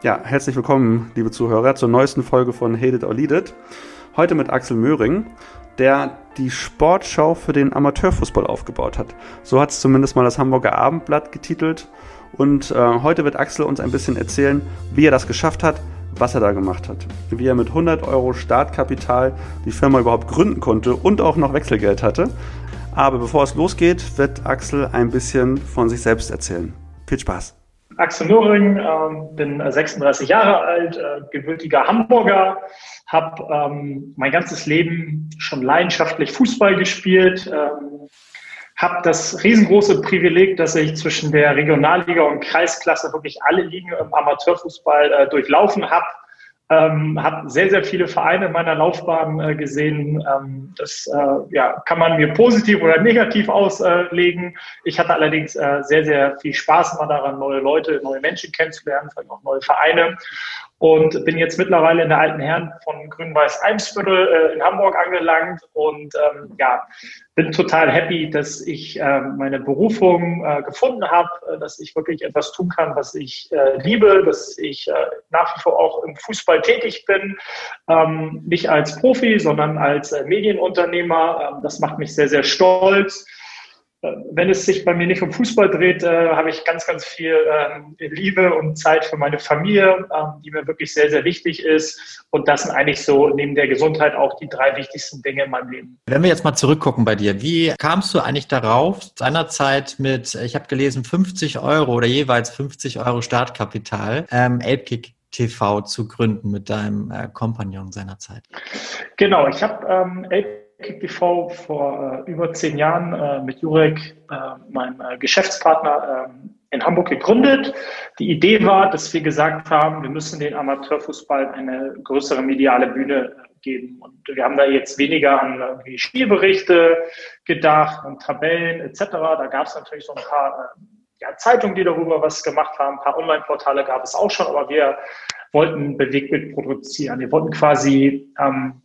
Ja, herzlich willkommen, liebe Zuhörer, zur neuesten Folge von Hate It or Lead It. Heute mit Axel Möhring, der die Sportschau für den Amateurfußball aufgebaut hat. So hat es zumindest mal das Hamburger Abendblatt getitelt. Und äh, heute wird Axel uns ein bisschen erzählen, wie er das geschafft hat, was er da gemacht hat. Wie er mit 100 Euro Startkapital die Firma überhaupt gründen konnte und auch noch Wechselgeld hatte. Aber bevor es losgeht, wird Axel ein bisschen von sich selbst erzählen. Viel Spaß! Axel Möhring, äh, bin 36 Jahre alt, äh, gebürtiger Hamburger, habe ähm, mein ganzes Leben schon leidenschaftlich Fußball gespielt, ähm, habe das riesengroße Privileg, dass ich zwischen der Regionalliga und Kreisklasse wirklich alle Ligen im Amateurfußball äh, durchlaufen habe ähm, habe sehr, sehr viele Vereine in meiner Laufbahn äh, gesehen. Ähm, das äh, ja, kann man mir positiv oder negativ auslegen. Ich hatte allerdings äh, sehr, sehr viel Spaß mal daran, neue Leute, neue Menschen kennenzulernen, vielleicht auch neue Vereine und bin jetzt mittlerweile in der alten Herren von Grün-Weiß Eimsviertel äh, in Hamburg angelangt. Und ähm, ja, bin total happy, dass ich äh, meine Berufung äh, gefunden habe, äh, dass ich wirklich etwas tun kann, was ich äh, liebe, dass ich äh, nach wie vor auch im Fußball tätig bin, ähm, nicht als Profi, sondern als Medienunternehmer. Ähm, das macht mich sehr, sehr stolz wenn es sich bei mir nicht um Fußball dreht, äh, habe ich ganz, ganz viel äh, Liebe und Zeit für meine Familie, äh, die mir wirklich sehr, sehr wichtig ist. Und das sind eigentlich so neben der Gesundheit auch die drei wichtigsten Dinge in meinem Leben. Wenn wir jetzt mal zurückgucken bei dir, wie kamst du eigentlich darauf, seinerzeit mit, ich habe gelesen, 50 Euro oder jeweils 50 Euro Startkapital, ähm, Elbkick TV zu gründen mit deinem äh, Kompagnon seinerzeit? Genau, ich habe ähm, Elbkick KickTV vor äh, über zehn Jahren äh, mit Jurek, äh, meinem äh, Geschäftspartner, ähm, in Hamburg gegründet. Die Idee war, dass wir gesagt haben, wir müssen den Amateurfußball eine größere mediale Bühne äh, geben. Und wir haben da jetzt weniger an Spielberichte gedacht und Tabellen etc. Da gab es natürlich so ein paar äh, ja, Zeitungen, die darüber was gemacht haben. Ein paar Online-Portale gab es auch schon, aber wir wollten Bewegtbild produzieren. Wir wollten quasi ähm,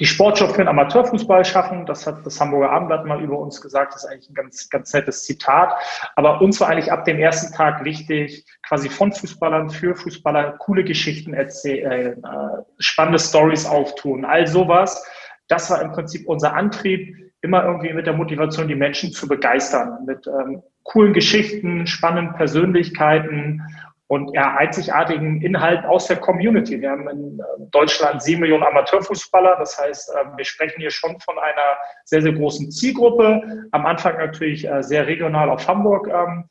die Sportschau für den Amateurfußball schaffen. Das hat das Hamburger Abendblatt mal über uns gesagt. Das ist eigentlich ein ganz, ganz nettes Zitat. Aber uns war eigentlich ab dem ersten Tag wichtig, quasi von Fußballern für Fußballer coole Geschichten erzählen, äh, spannende Stories auftun, all sowas. Das war im Prinzip unser Antrieb, immer irgendwie mit der Motivation, die Menschen zu begeistern, mit ähm, coolen Geschichten, spannenden Persönlichkeiten und ja, einzigartigen Inhalten aus der Community. Wir haben in äh, Deutschland sieben Millionen Amateurfußballer. Das heißt, äh, wir sprechen hier schon von einer sehr, sehr großen Zielgruppe. Am Anfang natürlich äh, sehr regional auf Hamburg ähm,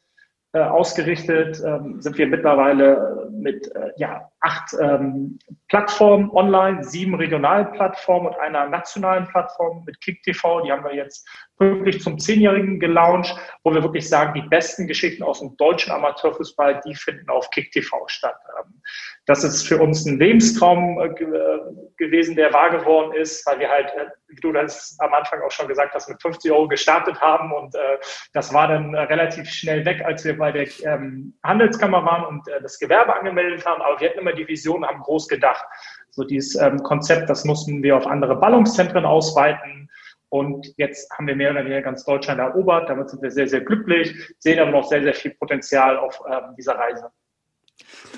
äh, ausgerichtet, ähm, sind wir mittlerweile mit äh, ja, acht ähm, Plattformen online, sieben regionalen Plattformen und einer nationalen Plattform mit KickTV. Die haben wir jetzt pünktlich zum Zehnjährigen gelauncht, wo wir wirklich sagen, die besten Geschichten aus dem deutschen Amateurfußball, die finden auf KickTV statt. Ähm, das ist für uns ein Lebenstraum äh, äh, gewesen, der wahr geworden ist, weil wir halt, äh, wie du das am Anfang auch schon gesagt hast, mit 50 Euro gestartet haben und äh, das war dann relativ schnell weg, als wir bei der ähm, Handelskammer waren und äh, das Gewerbe angemeldet haben. Aber wir hatten immer die Vision, haben groß gedacht. So dieses ähm, Konzept, das mussten wir auf andere Ballungszentren ausweiten. Und jetzt haben wir mehr oder weniger ganz Deutschland erobert. Damit sind wir sehr, sehr glücklich, sehen aber noch sehr, sehr viel Potenzial auf ähm, dieser Reise.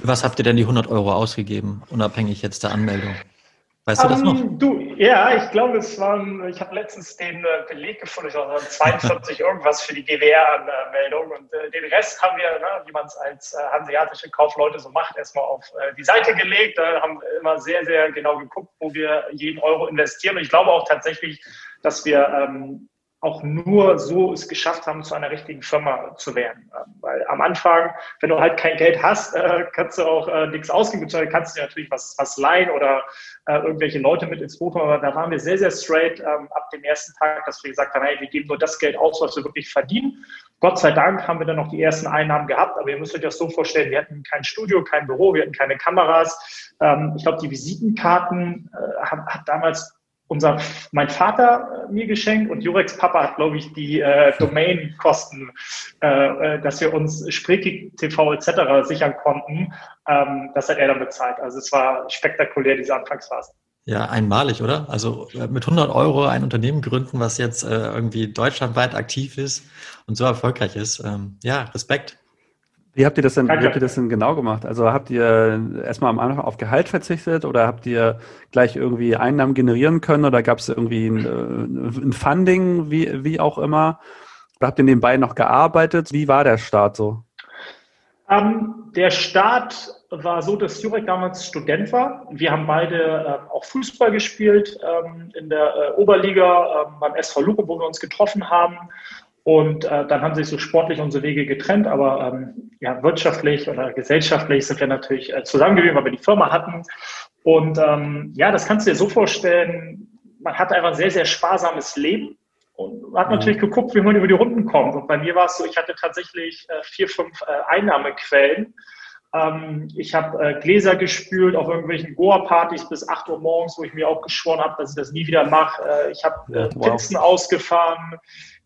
Was habt ihr denn die 100 Euro ausgegeben, unabhängig jetzt der Anmeldung? Weißt du das noch? Um, du, ja, ich glaube, es waren, ich habe letztens den äh, Beleg gefunden, ich war 42 irgendwas für die GWR-Anmeldung und äh, den Rest haben wir, ne, wie man es als äh, hanseatische Kaufleute so macht, erstmal auf äh, die Seite gelegt, da haben wir immer sehr, sehr genau geguckt, wo wir jeden Euro investieren und ich glaube auch tatsächlich, dass wir ähm, auch nur so es geschafft haben, zu einer richtigen Firma zu werden. Ähm, weil am Anfang, wenn du halt kein Geld hast, äh, kannst du auch äh, nichts ausgeben, kannst du natürlich was, was leihen oder äh, irgendwelche Leute mit ins Boot Aber da waren wir sehr, sehr straight ähm, ab dem ersten Tag, dass wir gesagt haben, hey, wir geben nur das Geld aus, was wir wirklich verdienen. Gott sei Dank haben wir dann noch die ersten Einnahmen gehabt, aber ihr müsst euch das so vorstellen, wir hatten kein Studio, kein Büro, wir hatten keine Kameras. Ähm, ich glaube, die Visitenkarten hat damals unser, mein Vater äh, mir geschenkt und Jurex Papa hat, glaube ich, die äh, Domain-Kosten, äh, äh, dass wir uns Spreekig TV etc. sichern konnten, ähm, das hat er dann bezahlt. Also es war spektakulär, diese Anfangsphase. Ja, einmalig, oder? Also äh, mit 100 Euro ein Unternehmen gründen, was jetzt äh, irgendwie deutschlandweit aktiv ist und so erfolgreich ist. Ähm, ja, Respekt. Wie habt ihr das denn, wie habt ihr das denn genau gemacht? Also habt ihr erstmal am Anfang auf Gehalt verzichtet oder habt ihr gleich irgendwie Einnahmen generieren können oder gab es irgendwie ein, äh, ein, Funding, wie, wie auch immer? Oder habt ihr nebenbei noch gearbeitet? Wie war der Start so? Ähm, der Start war so, dass Jurek damals Student war. Wir haben beide ähm, auch Fußball gespielt ähm, in der äh, Oberliga ähm, beim SV Lupe, wo wir uns getroffen haben. Und äh, dann haben sich so sportlich unsere Wege getrennt, aber ähm, ja, wirtschaftlich oder gesellschaftlich sind wir natürlich äh, zusammengeblieben, weil wir die Firma hatten. Und ähm, ja, das kannst du dir so vorstellen, man hat einfach ein sehr, sehr sparsames Leben und hat natürlich geguckt, wie man über die Runden kommt. Und bei mir war es so, ich hatte tatsächlich äh, vier, fünf äh, Einnahmequellen ähm, ich habe äh, Gläser gespült auf irgendwelchen Goa-Partys bis 8 Uhr morgens, wo ich mir auch geschworen habe, dass ich das nie wieder mache. Äh, ich habe äh, wow. Pizzen ausgefahren.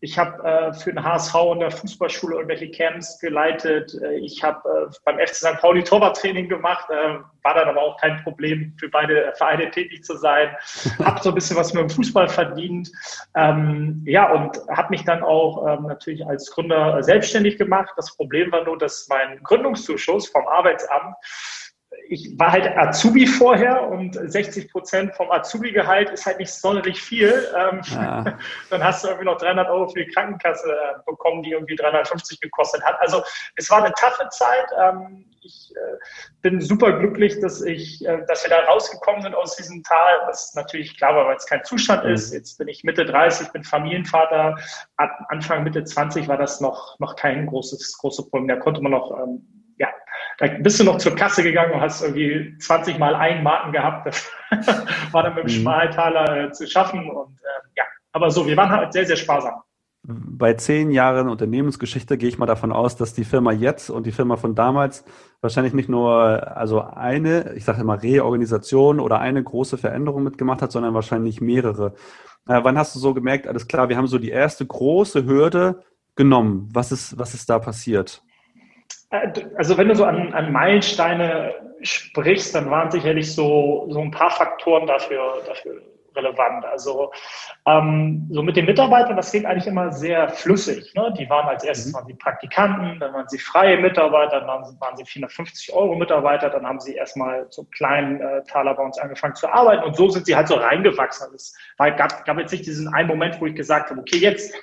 Ich habe äh, für den HSV in der Fußballschule irgendwelche Camps geleitet. Äh, ich habe äh, beim FC St. Pauli Torwarttraining gemacht, äh, war dann aber auch kein Problem, für beide Vereine tätig zu sein. habe so ein bisschen was mit dem Fußball verdient. Ähm, ja, und habe mich dann auch ähm, natürlich als Gründer selbstständig gemacht. Das Problem war nur, dass mein Gründungszuschuss vom Arbeitsamt ich war halt Azubi vorher und 60 Prozent vom Azubi-Gehalt ist halt nicht sonderlich viel. Ähm, ja. Dann hast du irgendwie noch 300 Euro für die Krankenkasse äh, bekommen, die irgendwie 350 gekostet hat. Also es war eine taffe Zeit. Ähm, ich äh, bin super glücklich, dass ich, äh, dass wir da rausgekommen sind aus diesem Tal, was natürlich klar war, weil es kein Zustand mhm. ist. Jetzt bin ich Mitte 30, bin Familienvater. Anfang Mitte 20 war das noch, noch kein großes, großes Problem. Da konnte man noch ähm, da bist du noch zur Kasse gegangen und hast irgendwie 20 Mal einen Marken gehabt. Das war dann mit dem mhm. Schmaltaler äh, zu schaffen. Und äh, ja, aber so, wir waren halt sehr, sehr sparsam. Bei zehn Jahren Unternehmensgeschichte gehe ich mal davon aus, dass die Firma jetzt und die Firma von damals wahrscheinlich nicht nur also eine, ich sage immer Reorganisation oder eine große Veränderung mitgemacht hat, sondern wahrscheinlich mehrere. Äh, wann hast du so gemerkt, alles klar, wir haben so die erste große Hürde genommen. Was ist, was ist da passiert? Also wenn du so an, an Meilensteine sprichst, dann waren sicherlich so, so ein paar Faktoren dafür, dafür relevant. Also ähm, so mit den Mitarbeitern, das ging eigentlich immer sehr flüssig. Ne? Die waren als erstes mhm. waren sie Praktikanten, dann waren sie freie Mitarbeiter, dann waren sie 450 Euro Mitarbeiter, dann haben sie erstmal so kleinen äh, Taler bei uns angefangen zu arbeiten und so sind sie halt so reingewachsen. Es war, gab, gab jetzt nicht diesen einen Moment, wo ich gesagt habe, okay, jetzt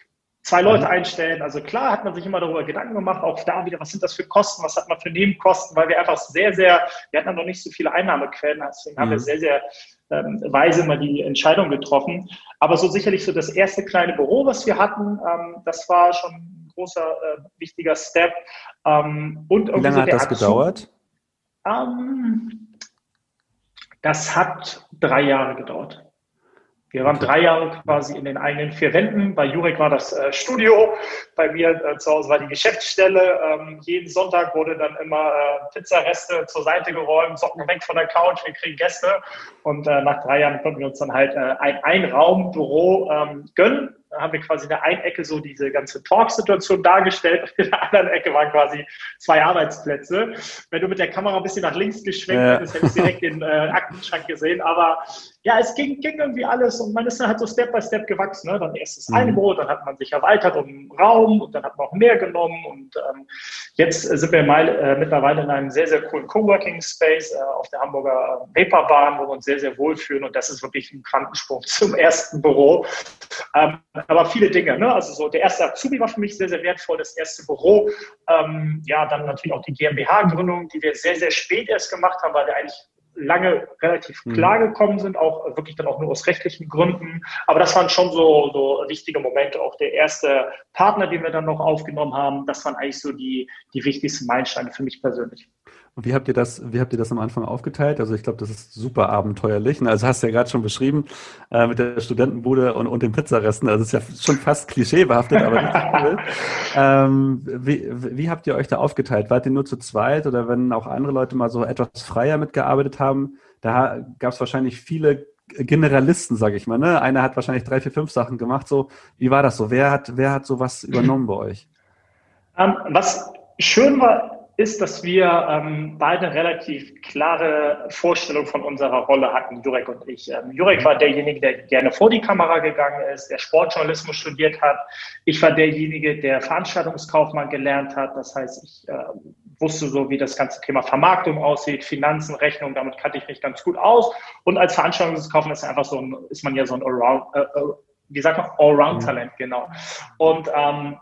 zwei Leute einstellen. Also klar hat man sich immer darüber Gedanken gemacht, auch da wieder, was sind das für Kosten, was hat man für Nebenkosten, weil wir einfach sehr, sehr, wir hatten noch nicht so viele Einnahmequellen, deswegen mhm. haben wir mhm. sehr, sehr ähm, weise immer die Entscheidung getroffen. Aber so sicherlich so das erste kleine Büro, was wir hatten, ähm, das war schon ein großer, äh, wichtiger Step. Ähm, und Wie lange so hat das Azub, gedauert? Ähm, das hat drei Jahre gedauert. Wir waren drei Jahre quasi in den eigenen vier Wänden. Bei Jurek war das äh, Studio, bei mir äh, zu Hause war die Geschäftsstelle. Ähm, jeden Sonntag wurde dann immer äh, Pizzareste zur Seite geräumt, Socken weg von der Couch, wir kriegen Gäste. Und äh, nach drei Jahren konnten wir uns dann halt äh, ein Einraumbüro ähm, gönnen haben wir quasi in der einen Ecke so diese ganze Talk-Situation dargestellt und in der anderen Ecke waren quasi zwei Arbeitsplätze. Wenn du mit der Kamera ein bisschen nach links geschwenkt ja. hättest, hättest du direkt den äh, Aktenschrank gesehen. Aber ja, es ging, ging irgendwie alles und man ist dann halt so Step by Step gewachsen. Ne? Dann erst das eine mhm. Büro, dann hat man sich erweitert um Raum und dann hat man auch mehr genommen und ähm, jetzt sind wir mal, äh, mittlerweile in einem sehr, sehr coolen Coworking Space äh, auf der Hamburger Paperbahn, wo wir uns sehr, sehr wohlfühlen und das ist wirklich ein Quantensprung zum ersten Büro. Ähm, aber viele Dinge. Ne? Also so der erste Azubi war für mich sehr, sehr wertvoll, das erste Büro. Ähm, ja, dann natürlich auch die GmbH-Gründung, die wir sehr, sehr spät erst gemacht haben, weil wir eigentlich lange relativ mhm. klar gekommen sind, auch wirklich dann auch nur aus rechtlichen Gründen. Aber das waren schon so, so wichtige Momente. Auch der erste Partner, den wir dann noch aufgenommen haben, das waren eigentlich so die, die wichtigsten Meilensteine für mich persönlich. Und wie habt ihr das, wie habt ihr das am Anfang aufgeteilt? Also ich glaube, das ist super abenteuerlich. Also hast du ja gerade schon beschrieben äh, mit der Studentenbude und, und den Pizzaresten. Also es ist ja schon fast klischeebehaftet, aber richtig cool. Ähm, wie, wie habt ihr euch da aufgeteilt? Wart ihr nur zu zweit oder wenn auch andere Leute mal so etwas freier mitgearbeitet haben? Da gab es wahrscheinlich viele Generalisten, sage ich mal. Ne? Einer hat wahrscheinlich drei, vier, fünf Sachen gemacht. So, wie war das so? Wer hat, wer hat sowas übernommen bei euch? Um, ähm, was schön war, ist, dass wir ähm, beide relativ klare Vorstellung von unserer Rolle hatten, Jurek und ich. Ähm, Jurek war derjenige, der gerne vor die Kamera gegangen ist, der Sportjournalismus studiert hat. Ich war derjenige, der Veranstaltungskaufmann gelernt hat. Das heißt, ich äh, wusste so, wie das ganze Thema Vermarktung aussieht, Finanzen, Rechnung, damit kannte ich mich ganz gut aus. Und als Veranstaltungskaufmann ist einfach so ein, ist man ja so ein Allround, äh, äh wie sagt man, Allround-Talent, mhm. genau. Und ähm,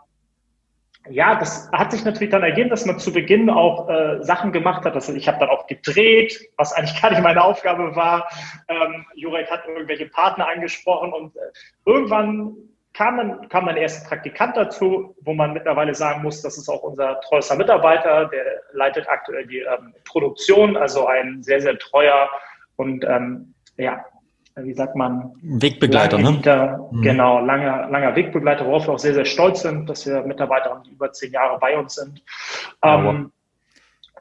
ja, das hat sich natürlich dann ergeben, dass man zu Beginn auch äh, Sachen gemacht hat. Also ich habe dann auch gedreht, was eigentlich gar nicht meine Aufgabe war. Ähm, Jurek hat irgendwelche Partner angesprochen und äh, irgendwann kam dann kam mein erster Praktikant dazu, wo man mittlerweile sagen muss, das ist auch unser treuester Mitarbeiter, der leitet aktuell die ähm, Produktion, also ein sehr, sehr treuer und ähm, ja, wie sagt man? Wegbegleiter, ne? Mhm. Genau, langer, langer Wegbegleiter, worauf wir auch sehr, sehr stolz sind, dass wir Mitarbeiter haben, die über zehn Jahre bei uns sind. Ähm,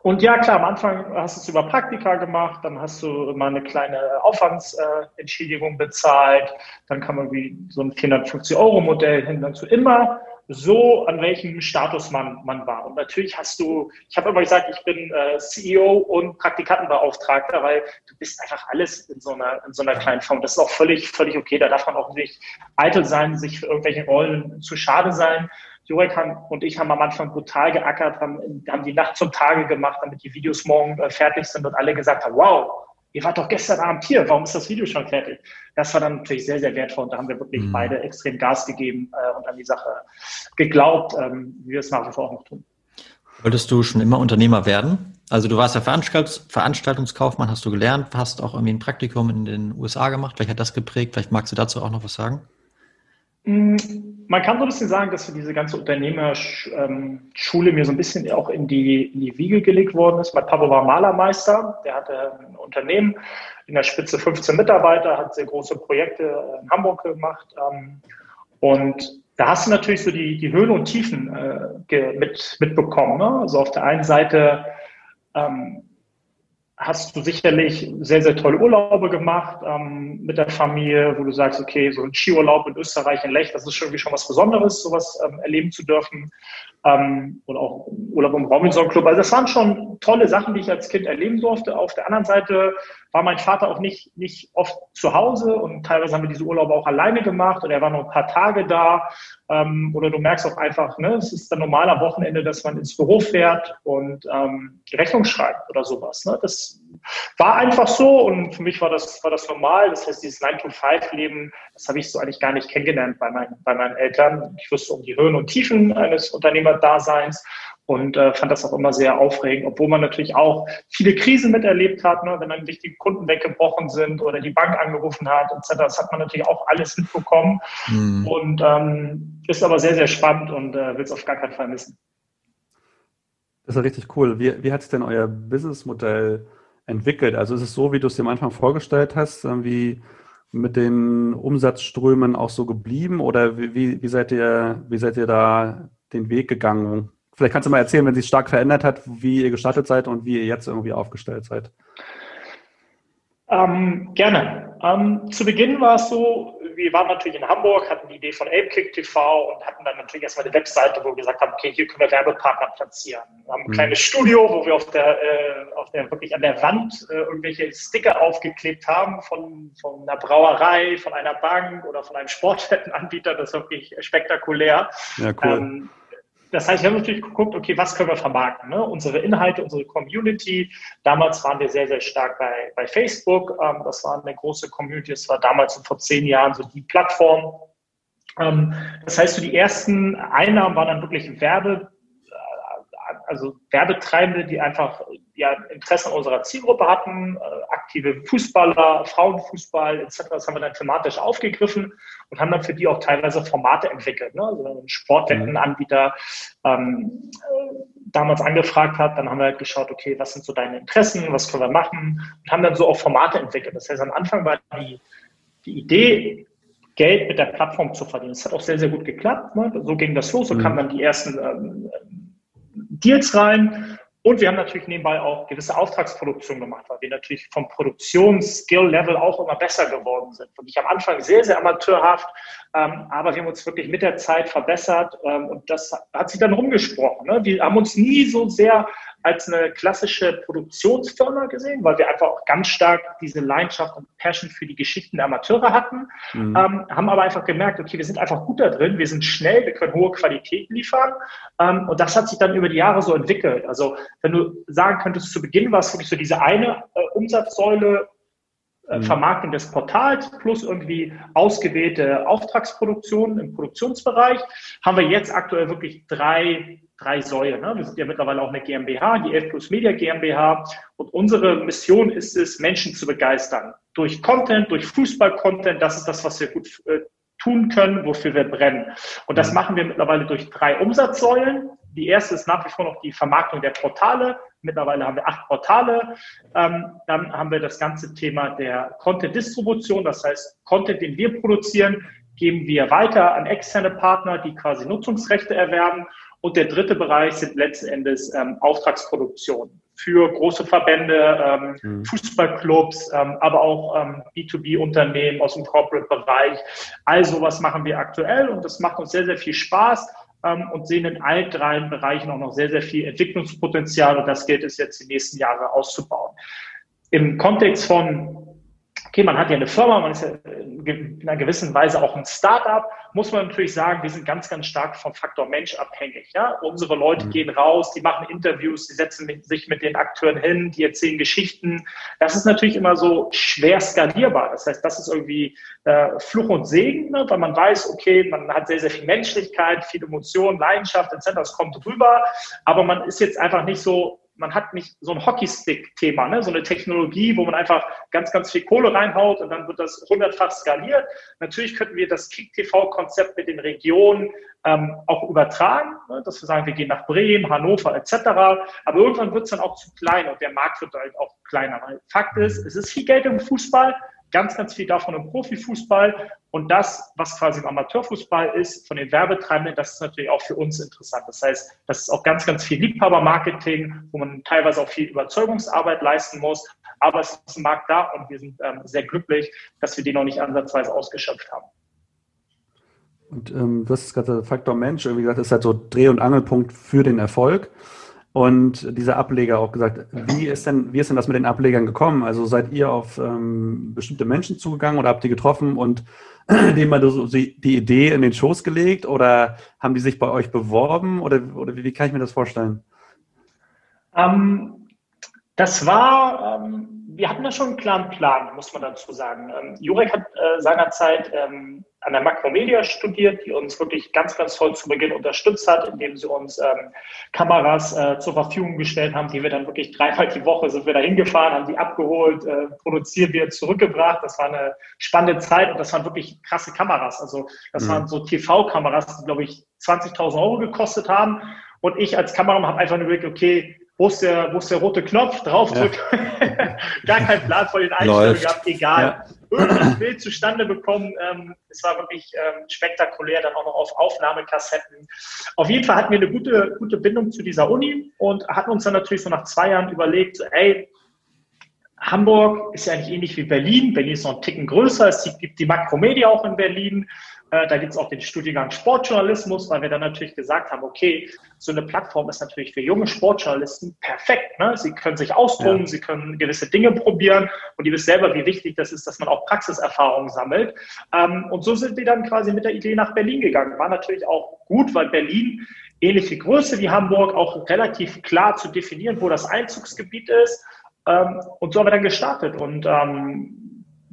und ja, klar, am Anfang hast du es über Praktika gemacht, dann hast du mal eine kleine Aufwandsentschädigung bezahlt, dann kam irgendwie so ein 450-Euro-Modell hin, dann zu immer so, an welchem Status man, man war. Und natürlich hast du, ich habe immer gesagt, ich bin äh, CEO und Praktikantenbeauftragter, weil du bist einfach alles in so einer, in so einer kleinen Form. Das ist auch völlig, völlig okay. Da darf man auch nicht eitel sein, sich für irgendwelche Rollen zu schade sein. Jurek und ich haben am Anfang brutal geackert, haben, haben die Nacht zum Tage gemacht, damit die Videos morgen äh, fertig sind und alle gesagt haben, wow, ihr wart doch gestern Abend hier, warum ist das Video schon fertig? Das war dann natürlich sehr, sehr wertvoll und da haben wir wirklich mhm. beide extrem Gas gegeben äh, und an die Sache geglaubt, ähm, wie wir es nach wie vor auch noch tun. Wolltest du schon immer Unternehmer werden? Also du warst ja Veranstalt Veranstaltungskaufmann, hast du gelernt, hast auch irgendwie ein Praktikum in den USA gemacht. Vielleicht hat das geprägt, vielleicht magst du dazu auch noch was sagen? Mm, man kann so ein bisschen sagen, dass diese ganze Unternehmerschule mir so ein bisschen auch in die, in die Wiege gelegt worden ist. Mein Papa war Malermeister, der hatte ein Unternehmen, in der Spitze 15 Mitarbeiter, hat sehr große Projekte in Hamburg gemacht. Ähm, und da hast du natürlich so die, die Höhen und Tiefen äh, mit, mitbekommen. Ne? Also auf der einen Seite ähm, hast du sicherlich sehr, sehr tolle Urlaube gemacht ähm, mit der Familie, wo du sagst, okay, so ein Skiurlaub in Österreich, in Lech, das ist schon, schon was Besonderes, sowas ähm, erleben zu dürfen. Ähm, oder auch Urlaub im Robinson Club. Also das waren schon tolle Sachen, die ich als Kind erleben durfte. Auf der anderen Seite war mein Vater auch nicht, nicht oft zu Hause und teilweise haben wir diese Urlaube auch alleine gemacht und er war nur ein paar Tage da. Ähm, oder du merkst auch einfach, ne, es ist dann normaler Wochenende, dass man ins Büro fährt und ähm, die Rechnung schreibt oder sowas. Ne? Das war einfach so und für mich war das, war das normal. Das heißt, dieses 9-to-5-Leben, das habe ich so eigentlich gar nicht kennengelernt bei meinen, bei meinen Eltern. Ich wusste um die Höhen und Tiefen eines Unternehmerdaseins und äh, fand das auch immer sehr aufregend, obwohl man natürlich auch viele Krisen miterlebt hat, ne? wenn dann wichtige Kunden weggebrochen sind oder die Bank angerufen hat etc. Das hat man natürlich auch alles mitbekommen mhm. und ähm, ist aber sehr, sehr spannend und äh, will es auf gar keinen Fall missen. Das ist richtig cool. Wie, wie hat sich denn euer Businessmodell entwickelt? Also ist es so, wie du es dir am Anfang vorgestellt hast, äh, wie mit den Umsatzströmen auch so geblieben oder wie, wie, seid ihr, wie seid ihr da den Weg gegangen? Vielleicht kannst du mal erzählen, wenn sich stark verändert hat, wie ihr gestartet seid und wie ihr jetzt irgendwie aufgestellt seid. Ähm, gerne. Ähm, zu Beginn war es so, wir waren natürlich in Hamburg, hatten die Idee von Apekick TV und hatten dann natürlich erstmal eine Webseite, wo wir gesagt haben, okay, hier können wir Werbepartner platzieren. Wir haben ein mhm. kleines Studio, wo wir auf der, äh, auf der wirklich an der Wand äh, irgendwelche Sticker aufgeklebt haben von, von einer Brauerei, von einer Bank oder von einem Sportstättenanbieter. Das ist wirklich spektakulär. Ja, cool. Ähm, das heißt, wir haben natürlich geguckt, okay, was können wir vermarkten? Ne? Unsere Inhalte, unsere Community. Damals waren wir sehr, sehr stark bei, bei Facebook. Ähm, das war eine große Community. Das war damals vor zehn Jahren so die Plattform. Ähm, das heißt, so die ersten Einnahmen waren dann wirklich Werbe, also Werbetreibende, die einfach ja, Interesse an unserer Zielgruppe hatten, äh, aktive Fußballer, Frauenfußball etc. Das haben wir dann thematisch aufgegriffen und haben dann für die auch teilweise Formate entwickelt. Ne? Also wenn ein Sportwettenanbieter ähm, damals angefragt hat, dann haben wir halt geschaut, okay, was sind so deine Interessen, was können wir machen und haben dann so auch Formate entwickelt. Das heißt, am Anfang war die, die Idee, Geld mit der Plattform zu verdienen. Das hat auch sehr, sehr gut geklappt. Ne? So ging das los, so mhm. kamen dann die ersten ähm, Deals rein. Und wir haben natürlich nebenbei auch gewisse Auftragsproduktion gemacht, weil wir natürlich vom Produktions-Skill-Level auch immer besser geworden sind. Und ich am Anfang sehr, sehr amateurhaft, aber wir haben uns wirklich mit der Zeit verbessert ähm, und das hat sich dann rumgesprochen. Ne? Wir haben uns nie so sehr als eine klassische Produktionsfirma gesehen, weil wir einfach auch ganz stark diese Leidenschaft und Passion für die Geschichten der Amateure hatten, mhm. ähm, haben aber einfach gemerkt, okay, wir sind einfach gut da drin, wir sind schnell, wir können hohe Qualität liefern ähm, und das hat sich dann über die Jahre so entwickelt. Also wenn du sagen könntest, zu Beginn war es wirklich so diese eine äh, Umsatzsäule, äh, mhm. Vermarktung des Portals plus irgendwie ausgewählte Auftragsproduktionen im Produktionsbereich, haben wir jetzt aktuell wirklich drei, drei Säulen. Ne? Wir sind ja mittlerweile auch eine GmbH, die 11 Plus Media GmbH. Und unsere Mission ist es, Menschen zu begeistern. Durch Content, durch Fußball-Content. Das ist das, was wir gut äh, tun können, wofür wir brennen. Und das mhm. machen wir mittlerweile durch drei Umsatzsäulen. Die erste ist nach wie vor noch die Vermarktung der Portale. Mittlerweile haben wir acht Portale. Ähm, dann haben wir das ganze Thema der Content-Distribution. Das heißt, Content, den wir produzieren, geben wir weiter an externe Partner, die quasi Nutzungsrechte erwerben. Und der dritte Bereich sind letzten Endes ähm, Auftragsproduktion für große Verbände, ähm, mhm. Fußballclubs, ähm, aber auch ähm, B2B-Unternehmen aus dem Corporate-Bereich. All sowas machen wir aktuell und das macht uns sehr, sehr viel Spaß ähm, und sehen in all drei Bereichen auch noch sehr, sehr viel Entwicklungspotenzial und das gilt es jetzt die nächsten Jahre auszubauen. Im Kontext von okay, man hat ja eine Firma, man ist ja in einer gewissen Weise auch ein Startup, muss man natürlich sagen, wir sind ganz, ganz stark vom Faktor Mensch abhängig. Ja? Unsere Leute mhm. gehen raus, die machen Interviews, die setzen sich mit den Akteuren hin, die erzählen Geschichten. Das ist natürlich immer so schwer skalierbar. Das heißt, das ist irgendwie äh, Fluch und Segen, ne? weil man weiß, okay, man hat sehr, sehr viel Menschlichkeit, viel Emotion, Leidenschaft etc. Das kommt rüber, aber man ist jetzt einfach nicht so man hat nicht so ein Hockeystick-Thema, ne? so eine Technologie, wo man einfach ganz, ganz viel Kohle reinhaut und dann wird das hundertfach skaliert. Natürlich könnten wir das Kick-TV-Konzept mit den Regionen ähm, auch übertragen, ne? dass wir sagen, wir gehen nach Bremen, Hannover etc. Aber irgendwann wird es dann auch zu klein und der Markt wird halt auch kleiner. Weil Fakt ist, es ist viel Geld im Fußball, ganz, ganz viel davon im Profifußball. Und das, was quasi im Amateurfußball ist, von den Werbetreibenden, das ist natürlich auch für uns interessant. Das heißt, das ist auch ganz, ganz viel Liebhabermarketing, wo man teilweise auch viel Überzeugungsarbeit leisten muss. Aber es ist ein Markt da und wir sind ähm, sehr glücklich, dass wir den noch nicht ansatzweise ausgeschöpft haben. Und ähm, du hast gerade Faktor Mensch, irgendwie gesagt, ist halt so Dreh- und Angelpunkt für den Erfolg. Und dieser Ableger auch gesagt, wie ist denn, wie ist denn das mit den Ablegern gekommen? Also seid ihr auf ähm, bestimmte Menschen zugegangen oder habt ihr getroffen und denen mal so die Idee in den Schoß gelegt oder haben die sich bei euch beworben oder, oder wie, wie kann ich mir das vorstellen? Ähm, das war, ähm, wir hatten da schon einen klaren Plan, muss man dazu sagen. Ähm, Jurek hat äh, seinerzeit ähm, an der Makromedia studiert, die uns wirklich ganz, ganz toll zu Beginn unterstützt hat, indem sie uns ähm, Kameras äh, zur Verfügung gestellt haben, die wir dann wirklich dreimal die Woche sind wir da hingefahren, haben die abgeholt, äh, produziert, wieder zurückgebracht. Das war eine spannende Zeit und das waren wirklich krasse Kameras. Also das mhm. waren so TV-Kameras, die, glaube ich, 20.000 Euro gekostet haben. Und ich als Kameramann habe einfach nur überlegt, okay, wo ist der, wo ist der rote Knopf, draufdrücken. Ja. Gar kein Plan vor den Einstellungen gehabt, egal. Ja. Irgendein Bild zustande bekommen. Ähm, es war wirklich ähm, spektakulär, dann auch noch auf Aufnahmekassetten. Auf jeden Fall hatten wir eine gute, gute Bindung zu dieser Uni und hatten uns dann natürlich so nach zwei Jahren überlegt, so, ey, Hamburg ist ja eigentlich ähnlich wie Berlin. Berlin ist noch ein Ticken größer. Es gibt die Makromedia auch in Berlin. Äh, da gibt es auch den Studiengang Sportjournalismus, weil wir dann natürlich gesagt haben, okay, so eine Plattform ist natürlich für junge Sportjournalisten perfekt. Ne? Sie können sich austoben, ja. sie können gewisse Dinge probieren und ihr wisst selber, wie wichtig das ist, dass man auch Praxiserfahrungen sammelt. Ähm, und so sind wir dann quasi mit der Idee nach Berlin gegangen. War natürlich auch gut, weil Berlin ähnliche Größe wie Hamburg, auch relativ klar zu definieren, wo das Einzugsgebiet ist. Ähm, und so haben wir dann gestartet. Und ähm,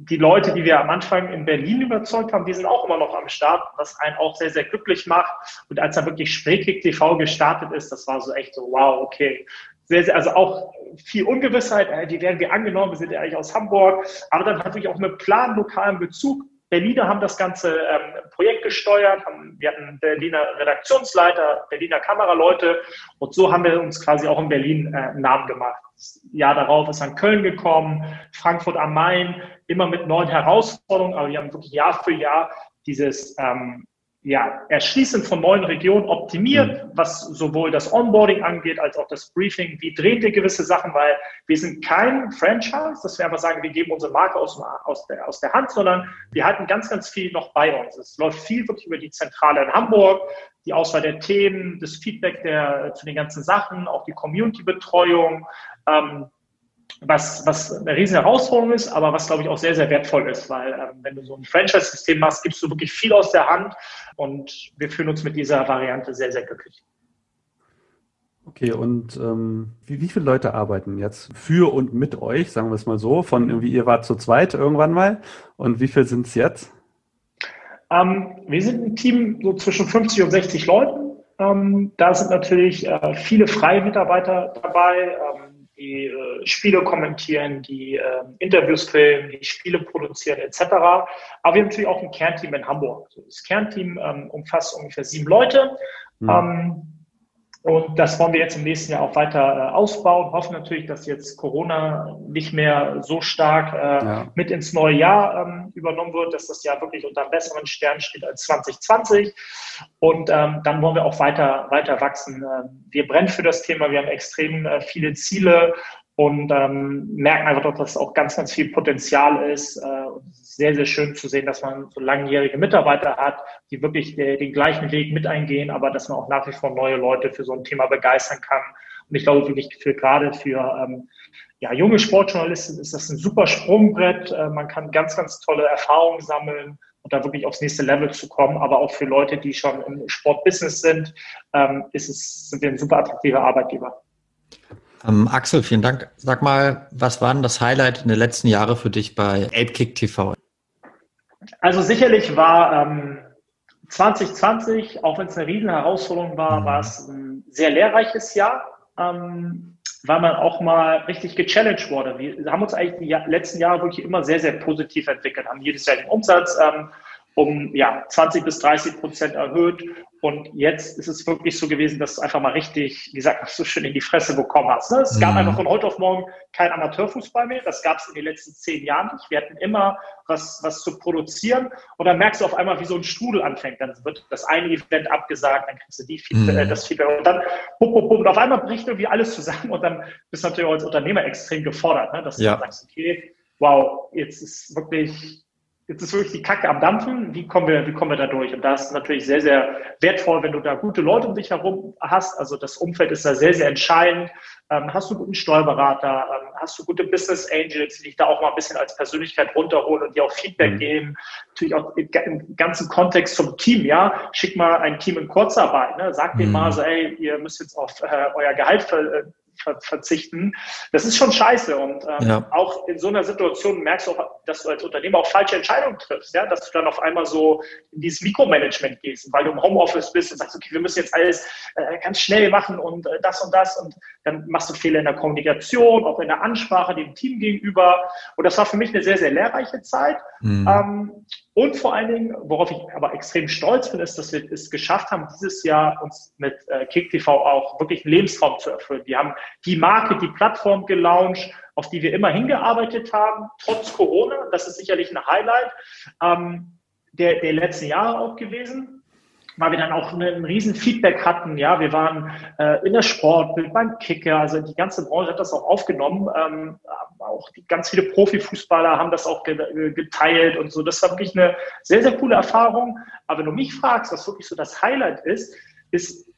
die Leute, die wir am Anfang in Berlin überzeugt haben, die sind auch immer noch am Start, was einen auch sehr, sehr glücklich macht. Und als dann wirklich Spreekick TV gestartet ist, das war so echt so, wow, okay. Sehr, sehr, also auch viel Ungewissheit, äh, die werden wir angenommen, wir sind ja eigentlich aus Hamburg, aber dann natürlich auch mit Plan, lokalen Bezug. Berliner haben das ganze ähm, Projekt gesteuert, haben, wir hatten Berliner Redaktionsleiter, Berliner Kameraleute und so haben wir uns quasi auch in Berlin äh, Namen gemacht. Das Jahr darauf ist dann Köln gekommen, Frankfurt am Main, immer mit neuen Herausforderungen, aber wir haben wirklich Jahr für Jahr dieses, ähm, ja, Erschließen von neuen Regionen optimiert, mhm. was sowohl das Onboarding angeht, als auch das Briefing. Wie drehen wir gewisse Sachen? Weil wir sind kein Franchise, dass wir einfach sagen, wir geben unsere Marke aus, aus, der, aus der Hand, sondern wir halten ganz, ganz viel noch bei uns. Es läuft viel wirklich über die Zentrale in Hamburg, die Auswahl der Themen, das Feedback der, zu den ganzen Sachen, auch die Community-Betreuung. Ähm, was, was eine riesen Herausforderung ist, aber was, glaube ich, auch sehr, sehr wertvoll ist, weil ähm, wenn du so ein Franchise-System machst, gibst du wirklich viel aus der Hand und wir fühlen uns mit dieser Variante sehr, sehr glücklich. Okay, und ähm, wie, wie viele Leute arbeiten jetzt für und mit euch, sagen wir es mal so, von irgendwie, ihr wart zu zweit irgendwann mal und wie viel sind es jetzt? Ähm, wir sind ein Team so zwischen 50 und 60 Leuten. Ähm, da sind natürlich äh, viele freie Mitarbeiter dabei. Die äh, Spiele kommentieren, die äh, Interviews filmen, die Spiele produzieren etc. Aber wir haben natürlich auch ein Kernteam in Hamburg. Also das Kernteam ähm, umfasst ungefähr sieben Leute. Mhm. Ähm, und das wollen wir jetzt im nächsten Jahr auch weiter äh, ausbauen. Hoffen natürlich, dass jetzt Corona nicht mehr so stark äh, ja. mit ins neue Jahr ähm, übernommen wird, dass das Jahr wirklich unter einem besseren Stern steht als 2020. Und ähm, dann wollen wir auch weiter, weiter wachsen. Äh, wir brennen für das Thema. Wir haben extrem äh, viele Ziele und ähm, merken einfach, dass es auch ganz, ganz viel Potenzial ist. Äh, sehr, sehr schön zu sehen, dass man so langjährige Mitarbeiter hat, die wirklich de, den gleichen Weg mit eingehen, aber dass man auch nach wie vor neue Leute für so ein Thema begeistern kann. Und ich glaube wirklich für gerade für ähm, ja, junge Sportjournalisten ist das ein super Sprungbrett. Äh, man kann ganz, ganz tolle Erfahrungen sammeln und da wirklich aufs nächste Level zu kommen. Aber auch für Leute, die schon im Sportbusiness sind, ähm, ist es, sind wir ein super attraktiver Arbeitgeber. Ähm, Axel, vielen Dank. Sag mal, was war denn das Highlight in den letzten Jahren für dich bei ApeKick TV? Also sicherlich war ähm, 2020, auch wenn es eine riesen Herausforderung war, mhm. war es ein sehr lehrreiches Jahr, ähm, weil man auch mal richtig gechallenged wurde. Wir haben uns eigentlich die letzten Jahre wirklich immer sehr, sehr positiv entwickelt, haben jedes Jahr den Umsatz ähm, um ja, 20 bis 30 Prozent erhöht und jetzt ist es wirklich so gewesen, dass du einfach mal richtig, wie gesagt, so schön in die Fresse bekommen hast. Ne? Es gab mhm. einfach von heute auf morgen kein Amateurfußball mehr. Das gab es in den letzten zehn Jahren nicht. Wir hatten immer was, was zu produzieren. Und dann merkst du auf einmal, wie so ein Strudel anfängt. Dann wird das eine Event abgesagt, dann kriegst du die Feedback, mhm. äh, das Feedback. Und dann, bup, bup, bup, und auf einmal bricht irgendwie alles zusammen. Und dann bist du natürlich auch als Unternehmer extrem gefordert, ne? dass du ja. sagst, okay, wow, jetzt ist wirklich jetzt ist wirklich die Kacke am Dampfen, wie kommen wir, wie kommen wir da durch? Und da ist natürlich sehr, sehr wertvoll, wenn du da gute Leute um dich herum hast. Also das Umfeld ist da sehr, sehr entscheidend. Ähm, hast du guten Steuerberater? Ähm, hast du gute Business Angels, die dich da auch mal ein bisschen als Persönlichkeit runterholen und dir auch Feedback mhm. geben? Natürlich auch im ganzen Kontext zum Team, ja. Schick mal ein Team in Kurzarbeit, ne? Sag mhm. mal so, ey, ihr müsst jetzt auf äh, euer Gehalt ver ver verzichten. Das ist schon scheiße. Und ähm, ja. auch in so einer Situation merkst du auch, dass du als Unternehmer auch falsche Entscheidungen triffst, ja, dass du dann auf einmal so in dieses Mikromanagement gehst, weil du im Homeoffice bist und sagst, okay, wir müssen jetzt alles äh, ganz schnell machen und äh, das und das und dann machst du Fehler in der Kommunikation, auch in der Ansprache dem Team gegenüber. Und das war für mich eine sehr, sehr lehrreiche Zeit. Mhm. Ähm, und vor allen Dingen, worauf ich aber extrem stolz bin, ist, dass wir es geschafft haben, dieses Jahr uns mit äh, KickTV auch wirklich einen Lebensraum zu erfüllen. Wir haben die Marke, die Plattform gelauncht, auf die wir immer hingearbeitet haben, trotz Corona. Das ist sicherlich ein Highlight ähm, der, der letzten Jahre auch gewesen weil wir dann auch ein riesen Feedback hatten. Ja, wir waren äh, in der Sportbild, beim Kicker, also die ganze Branche hat das auch aufgenommen. Ähm, auch die, ganz viele Profifußballer haben das auch geteilt und so. Das war wirklich eine sehr, sehr coole Erfahrung. Aber wenn du mich fragst, was wirklich so das Highlight ist, ist,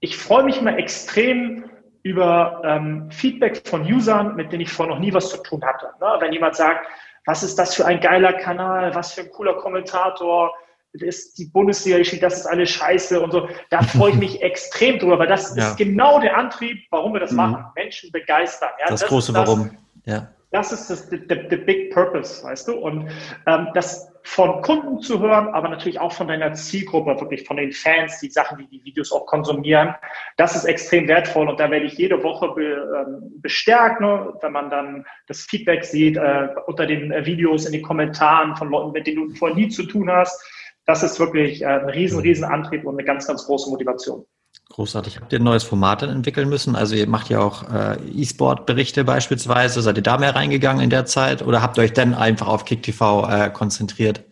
ich freue mich immer extrem über ähm, Feedback von Usern, mit denen ich vorher noch nie was zu tun hatte. Ne? Wenn jemand sagt, was ist das für ein geiler Kanal, was für ein cooler Kommentator, ist die Bundesliga steht, das ist alles scheiße und so. Da freue ich mich extrem drüber, weil das ja. ist genau der Antrieb, warum wir das mhm. machen. Menschen begeistern. Ja, das, das große das, Warum. Ja. Das ist das, the, the, big purpose, weißt du? Und ähm, das von Kunden zu hören, aber natürlich auch von deiner Zielgruppe, wirklich von den Fans, die Sachen, die die Videos auch konsumieren, das ist extrem wertvoll und da werde ich jede Woche be, ähm, bestärkt, ne, wenn man dann das Feedback sieht äh, unter den äh, Videos, in den Kommentaren von Leuten, mit denen du vorher nie zu tun hast das ist wirklich äh, ein riesen, riesen Antrieb und eine ganz, ganz große Motivation. Großartig. Habt ihr ein neues Format dann entwickeln müssen? Also ihr macht ja auch äh, E-Sport-Berichte beispielsweise. Seid ihr da mehr reingegangen in der Zeit oder habt ihr euch dann einfach auf KickTV äh, konzentriert?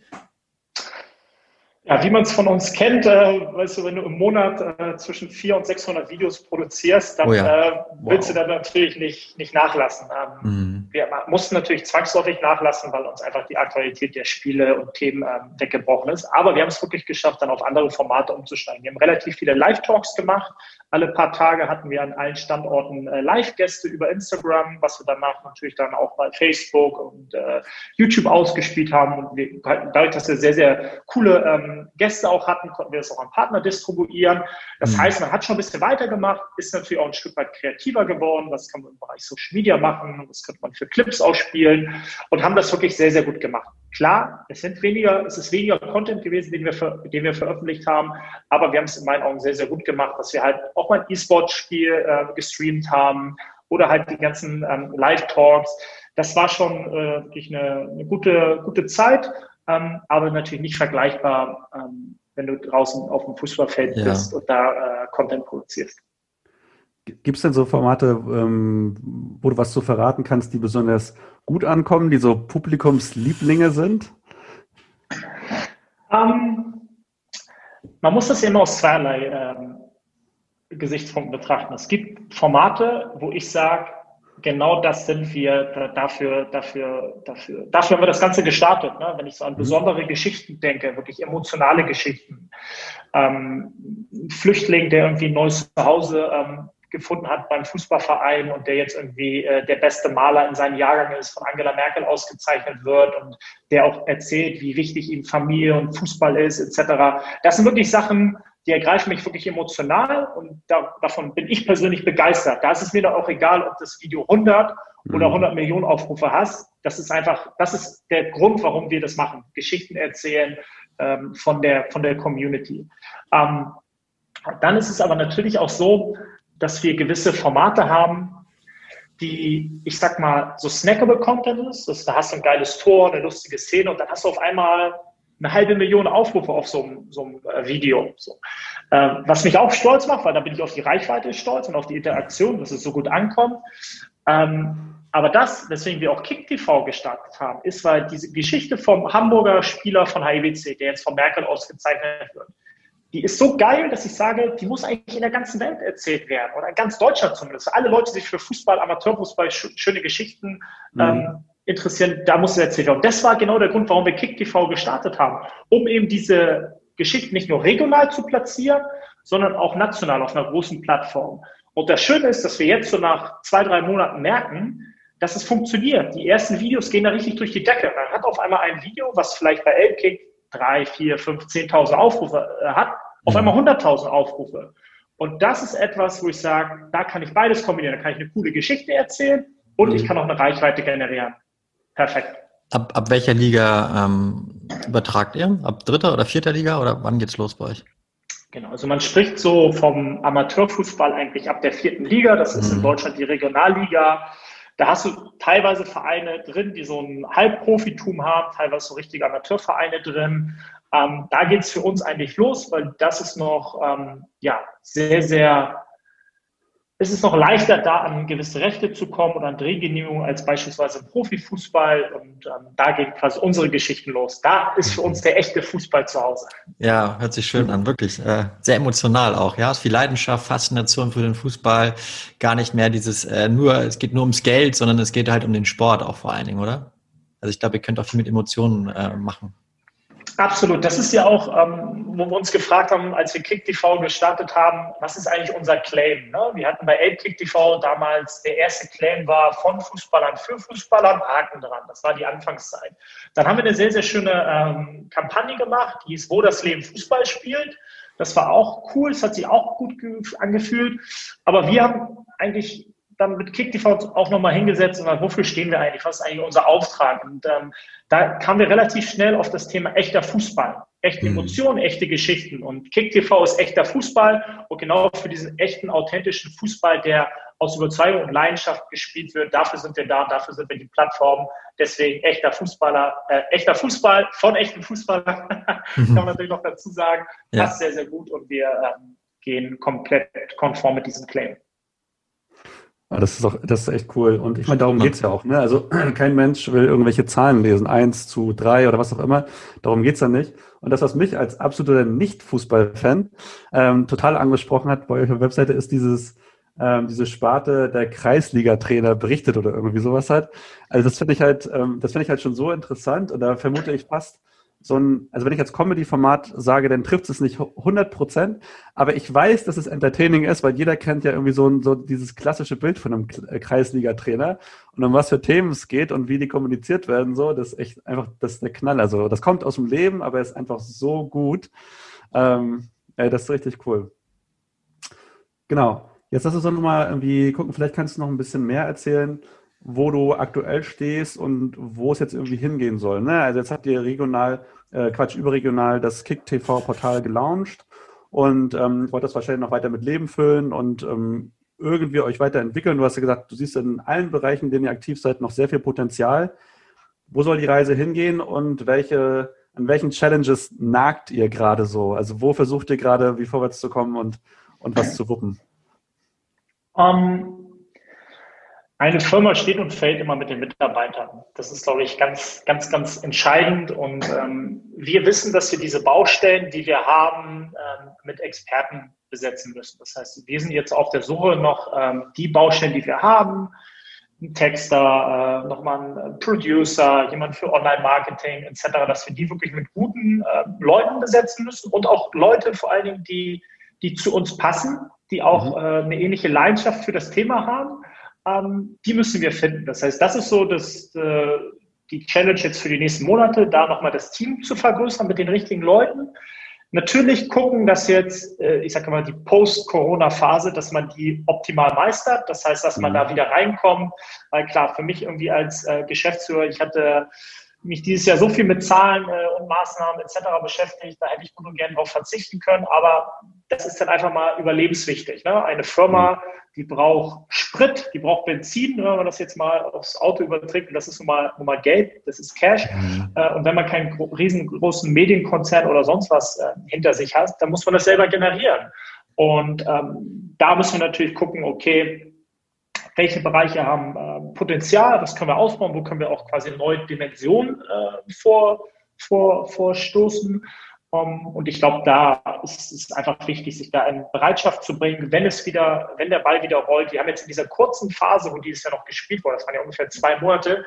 Ja, wie man es von uns kennt, äh, weißt du, wenn du im Monat äh, zwischen 400 und 600 Videos produzierst, dann oh ja. äh, willst wow. du dann natürlich nicht, nicht nachlassen. Ähm, mhm. Wir mussten natürlich zwangsläufig nachlassen, weil uns einfach die Aktualität der Spiele und Themen ähm, weggebrochen ist. Aber wir haben es wirklich geschafft, dann auf andere Formate umzusteigen. Wir haben relativ viele Live-Talks gemacht. Alle paar Tage hatten wir an allen Standorten äh, Live-Gäste über Instagram, was wir danach natürlich dann auch bei Facebook und äh, YouTube ausgespielt haben. Und wir, dadurch, dass wir sehr, sehr coole ähm, Gäste auch hatten, konnten wir das auch an Partner distribuieren. Das mhm. heißt, man hat schon ein bisschen weitergemacht, ist natürlich auch ein Stück weit kreativer geworden. Was kann man im Bereich Social Media machen? Was könnte man für Clips ausspielen? Und haben das wirklich sehr, sehr gut gemacht. Klar, es sind weniger, es ist weniger Content gewesen, den wir, den wir veröffentlicht haben, aber wir haben es in meinen Augen sehr, sehr gut gemacht, dass wir halt auch mal ein E-Sport-Spiel äh, gestreamt haben oder halt die ganzen ähm, Live-Talks. Das war schon äh, wirklich eine, eine gute, gute Zeit ähm, aber natürlich nicht vergleichbar, ähm, wenn du draußen auf dem Fußballfeld ja. bist und da äh, Content produzierst. Gibt es denn so Formate, ähm, wo du was zu verraten kannst, die besonders gut ankommen, die so Publikumslieblinge sind? Ähm, man muss das immer aus zweierlei ähm, Gesichtspunkten betrachten. Es gibt Formate, wo ich sage, genau das sind wir dafür, dafür, dafür, dafür haben wir das Ganze gestartet. Ne? Wenn ich so an mhm. besondere Geschichten denke, wirklich emotionale Geschichten. Ähm, ein Flüchtling, der irgendwie ein neues Zuhause ähm, gefunden hat beim Fußballverein und der jetzt irgendwie äh, der beste Maler in seinem Jahrgang ist, von Angela Merkel ausgezeichnet wird und der auch erzählt, wie wichtig ihm Familie und Fußball ist, etc. Das sind wirklich Sachen, die ergreifen mich wirklich emotional und da, davon bin ich persönlich begeistert. Da ist es mir dann auch egal, ob das Video 100 oder 100 mhm. Millionen Aufrufe hast. Das ist einfach, das ist der Grund, warum wir das machen. Geschichten erzählen ähm, von, der, von der Community. Ähm, dann ist es aber natürlich auch so, dass wir gewisse Formate haben, die, ich sag mal, so snackable Content ist. Das, da hast du ein geiles Tor, eine lustige Szene und dann hast du auf einmal eine halbe Million Aufrufe auf so einem, so einem äh, Video. So. Ähm, was mich auch stolz macht, weil da bin ich auf die Reichweite stolz und auf die Interaktion, dass es so gut ankommt. Ähm, aber das, weswegen wir auch KickTV gestartet haben, ist, weil diese Geschichte vom Hamburger Spieler von HIWC, der jetzt von Merkel ausgezeichnet wird, die ist so geil, dass ich sage, die muss eigentlich in der ganzen Welt erzählt werden oder in ganz Deutschland zumindest. Alle Leute, die sich für Fußball, Amateurfußball, schöne Geschichten mhm. ähm, interessieren, da muss es erzählt werden. Und das war genau der Grund, warum wir KickTV gestartet haben, um eben diese Geschichten nicht nur regional zu platzieren, sondern auch national auf einer großen Plattform. Und das Schöne ist, dass wir jetzt so nach zwei, drei Monaten merken, dass es funktioniert. Die ersten Videos gehen da richtig durch die Decke. Man hat auf einmal ein Video, was vielleicht bei Elbkick drei, vier, fünf, zehntausend Aufrufe äh, hat, auf mhm. einmal hunderttausend Aufrufe. Und das ist etwas, wo ich sage, da kann ich beides kombinieren. Da kann ich eine coole Geschichte erzählen und ich mhm. kann auch eine Reichweite generieren. Perfekt. Ab, ab welcher Liga ähm, übertragt ihr? Ab dritter oder vierter Liga oder wann geht's los bei euch? Genau, also man spricht so vom Amateurfußball eigentlich ab der vierten Liga. Das ist mhm. in Deutschland die Regionalliga. Da hast du teilweise Vereine drin, die so ein Halbprofitum haben, teilweise so richtige Amateurvereine drin. Ähm, da geht's für uns eigentlich los, weil das ist noch ähm, ja, sehr, sehr ist es noch leichter, da an gewisse Rechte zu kommen oder an Drehgenehmigungen als beispielsweise im Profifußball. Und ähm, da gehen quasi unsere Geschichten los. Da ist für uns der echte Fußball zu Hause. Ja, hört sich schön an, wirklich. Äh, sehr emotional auch. Ja, ist viel Leidenschaft, Faszination für den Fußball. Gar nicht mehr dieses äh, nur, es geht nur ums Geld, sondern es geht halt um den Sport auch vor allen Dingen, oder? Also ich glaube, ihr könnt auch viel mit Emotionen äh, machen. Absolut. Das ist ja auch, ähm, wo wir uns gefragt haben, als wir KickTV gestartet haben, was ist eigentlich unser Claim? Ne? Wir hatten bei KickTV damals, der erste Claim war von Fußballern für Fußballern, Haken dran. Das war die Anfangszeit. Dann haben wir eine sehr, sehr schöne ähm, Kampagne gemacht, die hieß, wo das Leben Fußball spielt. Das war auch cool, es hat sich auch gut angefühlt. Aber wir haben eigentlich dann mit KickTV auch nochmal hingesetzt und gesagt, wofür stehen wir eigentlich? Was ist eigentlich unser Auftrag? Und ähm, da kamen wir relativ schnell auf das Thema echter Fußball. Echte mhm. Emotionen, echte Geschichten. Und KickTV ist echter Fußball und genau für diesen echten, authentischen Fußball, der aus Überzeugung und Leidenschaft gespielt wird, dafür sind wir da, dafür sind wir die Plattform. Deswegen echter Fußballer, äh, echter Fußball von echten Fußballern, kann man natürlich noch dazu sagen, ja. passt sehr, sehr gut und wir ähm, gehen komplett konform mit diesem Claim. Ah, das ist auch, das ist echt cool. Und ich meine, darum geht's ja auch. Ne? Also kein Mensch will irgendwelche Zahlen lesen, eins zu drei oder was auch immer. Darum geht's ja nicht. Und das, was mich als absoluter Nicht-Fußball-Fan ähm, total angesprochen hat bei eurer Webseite, ist dieses, ähm, diese Sparte der Kreisliga-Trainer berichtet oder irgendwie sowas hat. Also das finde ich halt, ähm, das finde ich halt schon so interessant und da vermute ich fast, so ein, also wenn ich als Comedy-Format sage, dann trifft es nicht 100 Prozent, aber ich weiß, dass es entertaining ist, weil jeder kennt ja irgendwie so, ein, so dieses klassische Bild von einem äh, Kreisliga-Trainer und um was für Themen es geht und wie die kommuniziert werden, so, das ist echt einfach, das ist der Knall. Also das kommt aus dem Leben, aber ist einfach so gut. Ähm, ey, das ist richtig cool. Genau. Jetzt lass uns doch nochmal irgendwie gucken, vielleicht kannst du noch ein bisschen mehr erzählen wo du aktuell stehst und wo es jetzt irgendwie hingehen soll. Ne? Also jetzt habt ihr regional, äh, Quatsch, überregional das Kick-TV-Portal gelauncht und ähm, wollt das wahrscheinlich noch weiter mit Leben füllen und ähm, irgendwie euch weiterentwickeln. Du hast ja gesagt, du siehst in allen Bereichen, in denen ihr aktiv seid, noch sehr viel Potenzial. Wo soll die Reise hingehen und welche, an welchen Challenges nagt ihr gerade so? Also wo versucht ihr gerade, wie vorwärts zu kommen und, und was zu wuppen? Um, eine Firma steht und fällt immer mit den Mitarbeitern. Das ist, glaube ich, ganz, ganz, ganz entscheidend. Und ähm, wir wissen, dass wir diese Baustellen, die wir haben, ähm, mit Experten besetzen müssen. Das heißt, wir sind jetzt auf der Suche noch ähm, die Baustellen, die wir haben. Ein Texter, äh, nochmal ein Producer, jemand für Online-Marketing etc., dass wir die wirklich mit guten äh, Leuten besetzen müssen und auch Leute vor allen Dingen, die, die zu uns passen, die auch mhm. äh, eine ähnliche Leidenschaft für das Thema haben ähm, die müssen wir finden. Das heißt, das ist so das, äh, die Challenge jetzt für die nächsten Monate, da nochmal das Team zu vergrößern mit den richtigen Leuten. Natürlich gucken, dass jetzt, äh, ich sage mal, die Post-Corona-Phase, dass man die optimal meistert. Das heißt, dass man mhm. da wieder reinkommt. Weil klar, für mich irgendwie als äh, Geschäftsführer, ich hatte mich dieses Jahr so viel mit Zahlen äh, und Maßnahmen etc. beschäftigt, da hätte ich gut und gerne darauf verzichten können. Aber das ist dann einfach mal überlebenswichtig. Ne? Eine Firma, mhm. die braucht Sprit, die braucht Benzin, ne? wenn man das jetzt mal aufs Auto überträgt, und das ist nun mal, nun mal Geld, das ist Cash. Mhm. Äh, und wenn man keinen riesengroßen Medienkonzern oder sonst was äh, hinter sich hat, dann muss man das selber generieren. Und ähm, da müssen wir natürlich gucken, okay, welche Bereiche haben äh, Potenzial, was können wir ausbauen, wo können wir auch quasi neue Dimensionen äh, vor, vor, vorstoßen. Um, und ich glaube, da ist es einfach wichtig, sich da in Bereitschaft zu bringen, wenn es wieder, wenn der Ball wieder rollt. Wir haben jetzt in dieser kurzen Phase, wo dieses Jahr noch gespielt wurde, das waren ja ungefähr zwei Monate,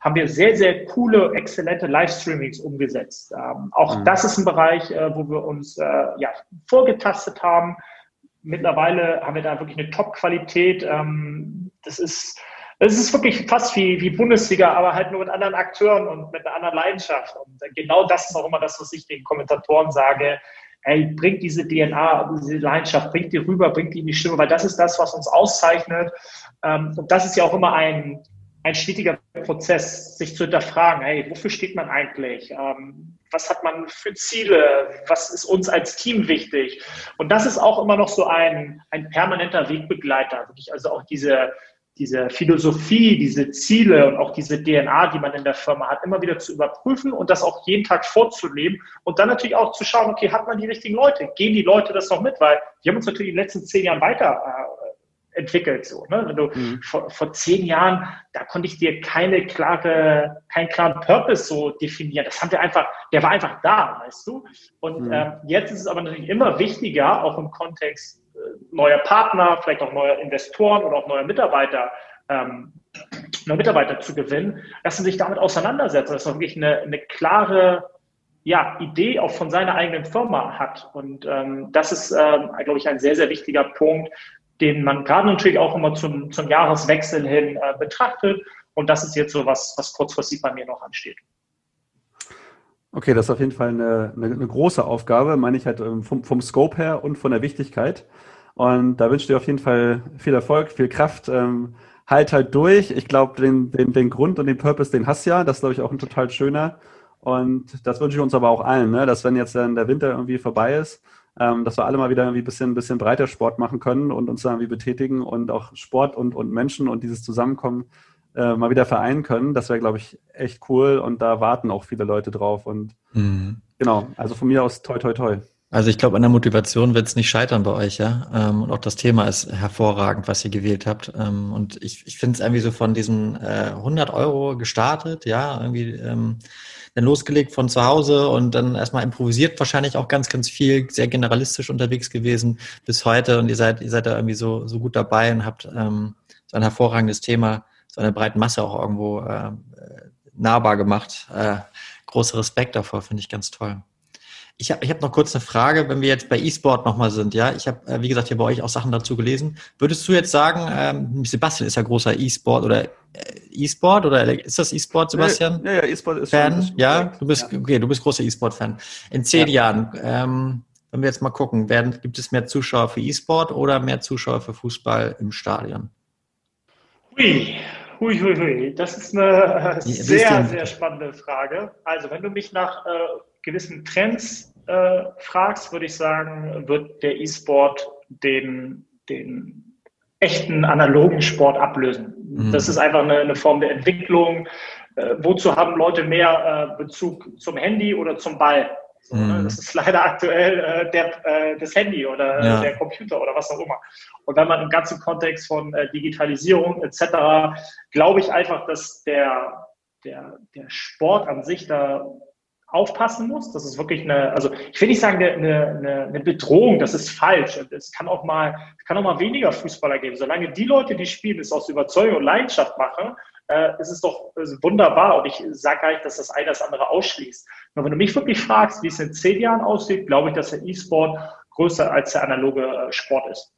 haben wir sehr, sehr coole, exzellente Livestreamings umgesetzt. Ähm, auch mhm. das ist ein Bereich, äh, wo wir uns äh, ja, vorgetastet haben. Mittlerweile haben wir da wirklich eine Top-Qualität. Ähm, das ist es ist wirklich fast wie, wie Bundesliga, aber halt nur mit anderen Akteuren und mit einer anderen Leidenschaft. Und genau das ist auch immer das, was ich den Kommentatoren sage. Ey, bringt diese DNA, diese Leidenschaft, bringt die rüber, bringt die in die Stimme, weil das ist das, was uns auszeichnet. Ähm, und das ist ja auch immer ein, ein stetiger Prozess, sich zu hinterfragen, hey, wofür steht man eigentlich? Ähm, was hat man für Ziele? Was ist uns als Team wichtig? Und das ist auch immer noch so ein, ein permanenter Wegbegleiter, wirklich also auch diese, diese Philosophie, diese Ziele und auch diese DNA, die man in der Firma hat, immer wieder zu überprüfen und das auch jeden Tag vorzuleben und dann natürlich auch zu schauen, okay, hat man die richtigen Leute? Gehen die Leute das noch mit? Weil wir haben uns natürlich in den letzten zehn Jahren weiter äh, entwickelt. So, ne? Wenn du mhm. vor, vor zehn Jahren, da konnte ich dir keine klare, keinen klaren Purpose so definieren. Das haben wir einfach, der war einfach da, weißt du? Und mhm. ähm, jetzt ist es aber natürlich immer wichtiger, auch im Kontext neuer Partner, vielleicht auch neue Investoren oder auch neue Mitarbeiter, ähm, neue Mitarbeiter zu gewinnen, dass man sich damit auseinandersetzt, dass man wirklich eine, eine klare ja, Idee auch von seiner eigenen Firma hat. Und ähm, das ist, ähm, glaube ich, ein sehr, sehr wichtiger Punkt, den man gerade natürlich auch immer zum, zum Jahreswechsel hin äh, betrachtet. Und das ist jetzt so was, was kurzfristig bei mir noch ansteht. Okay, das ist auf jeden Fall eine, eine, eine große Aufgabe, meine ich halt ähm, vom, vom Scope her und von der Wichtigkeit. Und da wünsche ich dir auf jeden Fall viel Erfolg, viel Kraft. Ähm, halt halt durch. Ich glaube, den, den, den Grund und den Purpose, den hast du ja. Das ist, glaube ich, auch ein total schöner. Und das wünsche ich uns aber auch allen, ne? dass wenn jetzt dann der Winter irgendwie vorbei ist, ähm, dass wir alle mal wieder irgendwie ein bisschen, bisschen breiter Sport machen können und uns da irgendwie betätigen und auch Sport und, und Menschen und dieses Zusammenkommen äh, mal wieder vereinen können. Das wäre, glaube ich, echt cool und da warten auch viele Leute drauf. Und mhm. genau, also von mir aus toi toi toi. Also ich glaube, an der Motivation wird es nicht scheitern bei euch, ja. Ähm, und auch das Thema ist hervorragend, was ihr gewählt habt. Ähm, und ich, ich finde es irgendwie so von diesen äh, 100 Euro gestartet, ja, irgendwie ähm, dann losgelegt von zu Hause und dann erstmal improvisiert wahrscheinlich auch ganz, ganz viel, sehr generalistisch unterwegs gewesen bis heute. Und ihr seid, ihr seid da irgendwie so, so gut dabei und habt ähm, so ein hervorragendes Thema, so eine breite Masse auch irgendwo äh, nahbar gemacht. Äh, großer Respekt davor, finde ich ganz toll. Ich habe ich hab noch kurz eine Frage, wenn wir jetzt bei E-Sport nochmal sind. Ja, ich habe, äh, wie gesagt, hier bei euch auch Sachen dazu gelesen. Würdest du jetzt sagen, ähm, Sebastian ist ja großer E-Sport oder äh, E-Sport oder ist das E-Sport, Sebastian? Ja, ja, E-Sport ist Fan. Schon, ja, du bist, ja. okay, du bist großer E-Sport-Fan. In zehn ja. Jahren, ähm, wenn wir jetzt mal gucken, werden, gibt es mehr Zuschauer für E-Sport oder mehr Zuschauer für Fußball im Stadion? Hui, hui, hui, hui. Das ist eine sehr, sehr spannende Frage. Also, wenn du mich nach äh, gewissen Trends äh, fragst, würde ich sagen, wird der E-Sport den, den echten analogen Sport ablösen. Mhm. Das ist einfach eine, eine Form der Entwicklung. Äh, wozu haben Leute mehr äh, Bezug zum Handy oder zum Ball? So, ne? mhm. Das ist leider aktuell äh, der, äh, das Handy oder äh, ja. der Computer oder was auch immer. Und wenn man im ganzen Kontext von äh, Digitalisierung etc., glaube ich einfach, dass der, der, der Sport an sich da aufpassen muss. Das ist wirklich eine, also ich will nicht sagen eine, eine, eine Bedrohung, das ist falsch. Es kann auch mal, kann auch mal weniger Fußballer geben. Solange die Leute, die spielen, es aus Überzeugung und Leidenschaft machen, äh, ist es doch ist wunderbar. Und ich sage gar nicht, dass das eine das andere ausschließt. Nur wenn du mich wirklich fragst, wie es in zehn Jahren aussieht, glaube ich, dass der E-Sport größer als der analoge äh, Sport ist.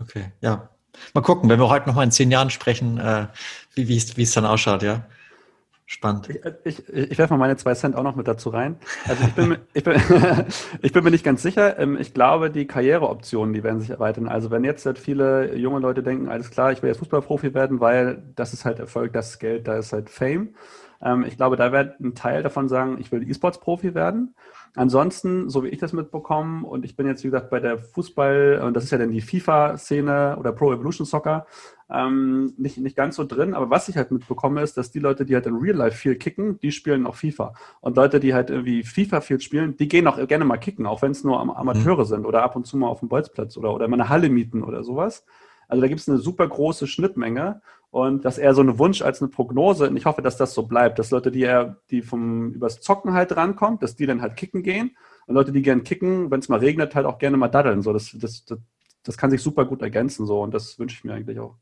Okay, ja. Mal gucken, wenn wir heute noch mal in zehn Jahren sprechen, äh, wie es dann ausschaut, ja. Spannend. Ich, ich, ich werfe mal meine zwei Cent auch noch mit dazu rein. Also ich bin, ich bin, ich bin mir nicht ganz sicher. Ähm, ich glaube, die Karriereoptionen, die werden sich erweitern. Also wenn jetzt halt viele junge Leute denken, alles klar, ich will jetzt Fußballprofi werden, weil das ist halt Erfolg, das ist Geld, da ist halt Fame. Ähm, ich glaube, da wird ein Teil davon sagen, ich will E-Sports-Profi werden. Ansonsten, so wie ich das mitbekomme, und ich bin jetzt, wie gesagt, bei der Fußball, und das ist ja dann die FIFA-Szene oder Pro Evolution Soccer, ähm, nicht, nicht ganz so drin. Aber was ich halt mitbekomme, ist, dass die Leute, die halt in Real Life viel kicken, die spielen auch FIFA. Und Leute, die halt irgendwie FIFA viel spielen, die gehen auch gerne mal kicken, auch wenn es nur Amateure mhm. sind oder ab und zu mal auf dem Bolzplatz oder, oder mal eine Halle mieten oder sowas. Also da gibt es eine super große Schnittmenge und das ist eher so ein Wunsch als eine Prognose. Und ich hoffe, dass das so bleibt, dass Leute, die eher, die vom übers Zocken halt rankommen, dass die dann halt kicken gehen und Leute, die gern kicken, wenn es mal regnet, halt auch gerne mal daddeln. So, das, das, das, das kann sich super gut ergänzen so und das wünsche ich mir eigentlich auch.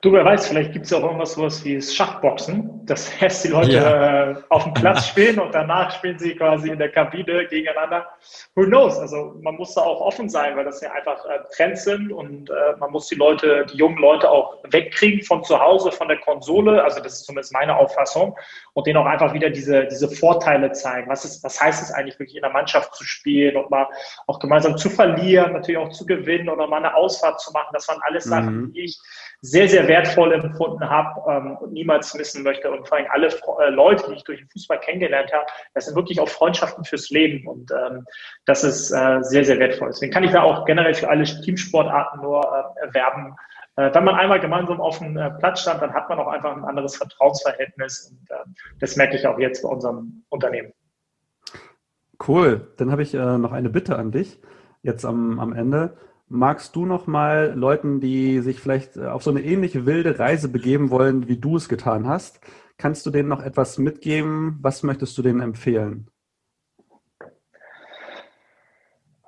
Du, wer weiß, vielleicht gibt es auch irgendwas sowas wie das Schachboxen. Das heißt, die Leute ja. äh, auf dem Platz spielen und danach spielen sie quasi in der Kabine gegeneinander. Who knows? Also man muss da auch offen sein, weil das ja einfach äh, Trends sind und äh, man muss die Leute, die jungen Leute auch wegkriegen von zu Hause, von der Konsole. Also das ist zumindest meine Auffassung. Und denen auch einfach wieder diese, diese Vorteile zeigen. Was, ist, was heißt es eigentlich wirklich in der Mannschaft zu spielen und mal auch gemeinsam zu verlieren, natürlich auch zu gewinnen oder mal eine Ausfahrt zu machen. Das waren alles Sachen, mhm. die ich sehr, sehr wertvoll empfunden habe ähm, und niemals missen möchte. Und vor allem alle äh, Leute, die ich durch den Fußball kennengelernt habe, das sind wirklich auch Freundschaften fürs Leben. Und ähm, das ist äh, sehr, sehr wertvoll. Deswegen kann ich da auch generell für alle Teamsportarten nur äh, erwerben. Äh, wenn man einmal gemeinsam auf dem äh, Platz stand, dann hat man auch einfach ein anderes Vertrauensverhältnis. Und äh, das merke ich auch jetzt bei unserem Unternehmen. Cool. Dann habe ich äh, noch eine Bitte an dich jetzt am, am Ende. Magst du noch mal Leuten, die sich vielleicht äh, auf so eine ähnliche wilde Reise begeben wollen, wie du es getan hast, kannst du denen noch etwas mitgeben? Was möchtest du denen empfehlen?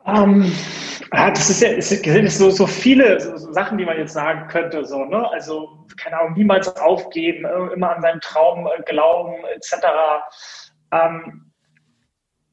Um, ähm, das ist ja es sind so, so viele Sachen, die man jetzt sagen könnte. So, ne? Also, keine Ahnung, niemals aufgeben, äh, immer an seinen Traum äh, glauben, etc. Ähm,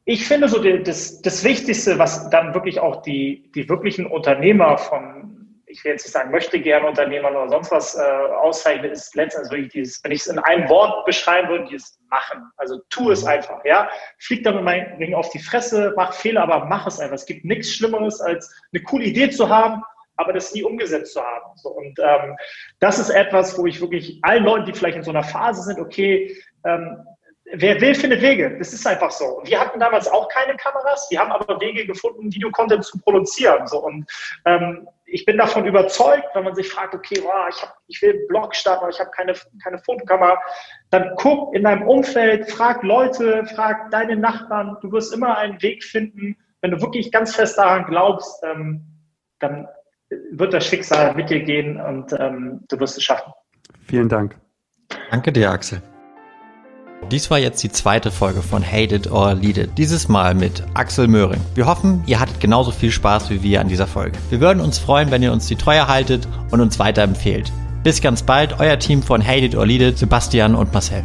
ich finde so das, das Wichtigste, was dann wirklich auch die, die wirklichen Unternehmer von, ich will jetzt nicht sagen, möchte gerne Unternehmer oder sonst was äh, auszeichnet, ist letztendlich wirklich dieses, wenn ich es in einem Wort beschreiben würde, dieses Machen. Also tu es einfach, ja. Flieg damit mein Ding auf die Fresse, mach Fehler, aber mach es einfach. Es gibt nichts Schlimmeres, als eine coole Idee zu haben, aber das nie umgesetzt zu haben. So, und ähm, das ist etwas, wo ich wirklich allen Leuten, die vielleicht in so einer Phase sind, okay, ähm, Wer will, findet Wege. Das ist einfach so. Wir hatten damals auch keine Kameras. Wir haben aber Wege gefunden, Videocontent zu produzieren. So. Und ähm, ich bin davon überzeugt, wenn man sich fragt, okay, wow, ich, hab, ich will einen Blog starten, aber ich habe keine, keine Fotokamera, dann guck in deinem Umfeld, frag Leute, frag deine Nachbarn. Du wirst immer einen Weg finden, wenn du wirklich ganz fest daran glaubst, ähm, dann wird das Schicksal mit dir gehen und ähm, du wirst es schaffen. Vielen Dank. Danke dir, Axel. Dies war jetzt die zweite Folge von Hate It or Lead It. Dieses Mal mit Axel Möhring. Wir hoffen, ihr hattet genauso viel Spaß wie wir an dieser Folge. Wir würden uns freuen, wenn ihr uns die Treue haltet und uns weiterempfehlt. Bis ganz bald, euer Team von Hate It or Lead It, Sebastian und Marcel.